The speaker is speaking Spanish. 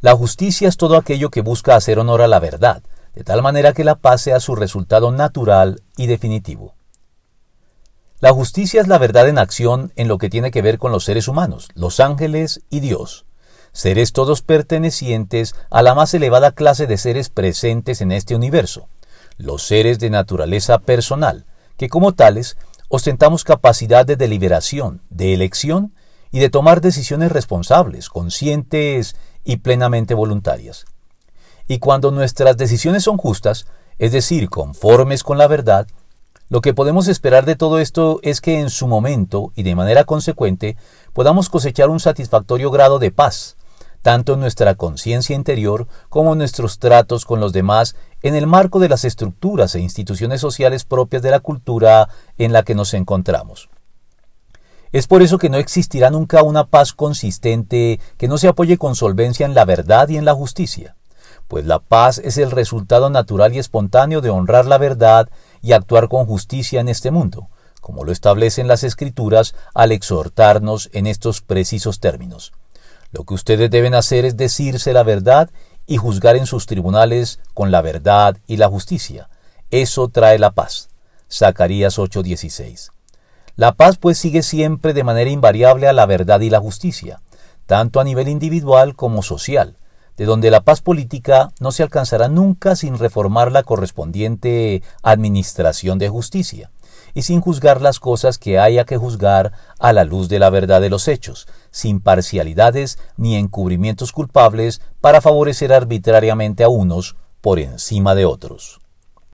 La justicia es todo aquello que busca hacer honor a la verdad, de tal manera que la paz sea su resultado natural y definitivo. La justicia es la verdad en acción en lo que tiene que ver con los seres humanos, los ángeles y Dios, seres todos pertenecientes a la más elevada clase de seres presentes en este universo, los seres de naturaleza personal, que como tales ostentamos capacidad de deliberación, de elección y de tomar decisiones responsables, conscientes y plenamente voluntarias. Y cuando nuestras decisiones son justas, es decir, conformes con la verdad, lo que podemos esperar de todo esto es que en su momento y de manera consecuente podamos cosechar un satisfactorio grado de paz, tanto en nuestra conciencia interior como en nuestros tratos con los demás en el marco de las estructuras e instituciones sociales propias de la cultura en la que nos encontramos. Es por eso que no existirá nunca una paz consistente que no se apoye con solvencia en la verdad y en la justicia, pues la paz es el resultado natural y espontáneo de honrar la verdad y actuar con justicia en este mundo, como lo establecen las Escrituras al exhortarnos en estos precisos términos. Lo que ustedes deben hacer es decirse la verdad y juzgar en sus tribunales con la verdad y la justicia. Eso trae la paz. Zacarías 8:16. La paz pues sigue siempre de manera invariable a la verdad y la justicia, tanto a nivel individual como social, de donde la paz política no se alcanzará nunca sin reformar la correspondiente administración de justicia, y sin juzgar las cosas que haya que juzgar a la luz de la verdad de los hechos, sin parcialidades ni encubrimientos culpables para favorecer arbitrariamente a unos por encima de otros.